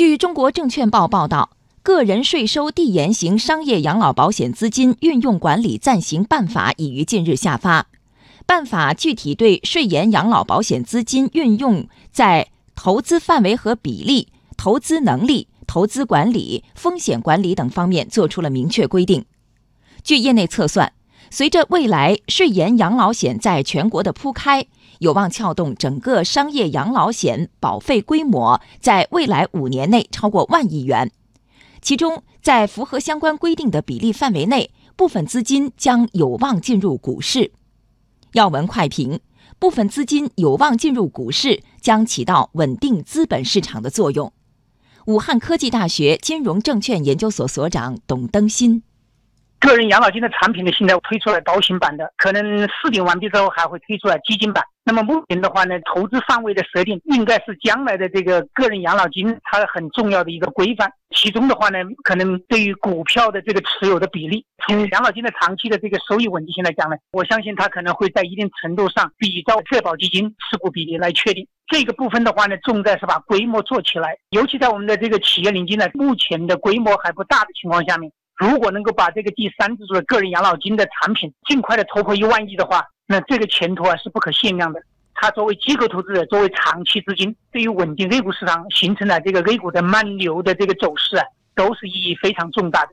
据中国证券报报道，个人税收递延型商业养老保险资金运用管理暂行办法已于近日下发。办法具体对税延养老保险资金运用在投资范围和比例、投资能力、投资管理、风险管理等方面作出了明确规定。据业内测算，随着未来税延养老险在全国的铺开，有望撬动整个商业养老险保费规模，在未来五年内超过万亿元。其中，在符合相关规定的比例范围内，部分资金将有望进入股市。要闻快评：部分资金有望进入股市，将起到稳定资本市场的作用。武汉科技大学金融证券研究所所长董登新。个人养老金的产品呢，现在推出来高型版的，可能试点完毕之后还会推出来基金版。那么目前的话呢，投资范围的设定应该是将来的这个个人养老金它很重要的一个规范。其中的话呢，可能对于股票的这个持有的比例，从养老金的长期的这个收益稳定性来讲呢，我相信它可能会在一定程度上比照社保基金持股比例来确定。这个部分的话呢，重在是把规模做起来，尤其在我们的这个企业领金呢，目前的规模还不大的情况下面。如果能够把这个第三支柱的个人养老金的产品尽快的突破一万亿的话，那这个前途啊是不可限量的。它作为机构投资者，作为长期资金，对于稳定 A 股市场形成了这个 A 股的慢牛的这个走势啊，都是意义非常重大的。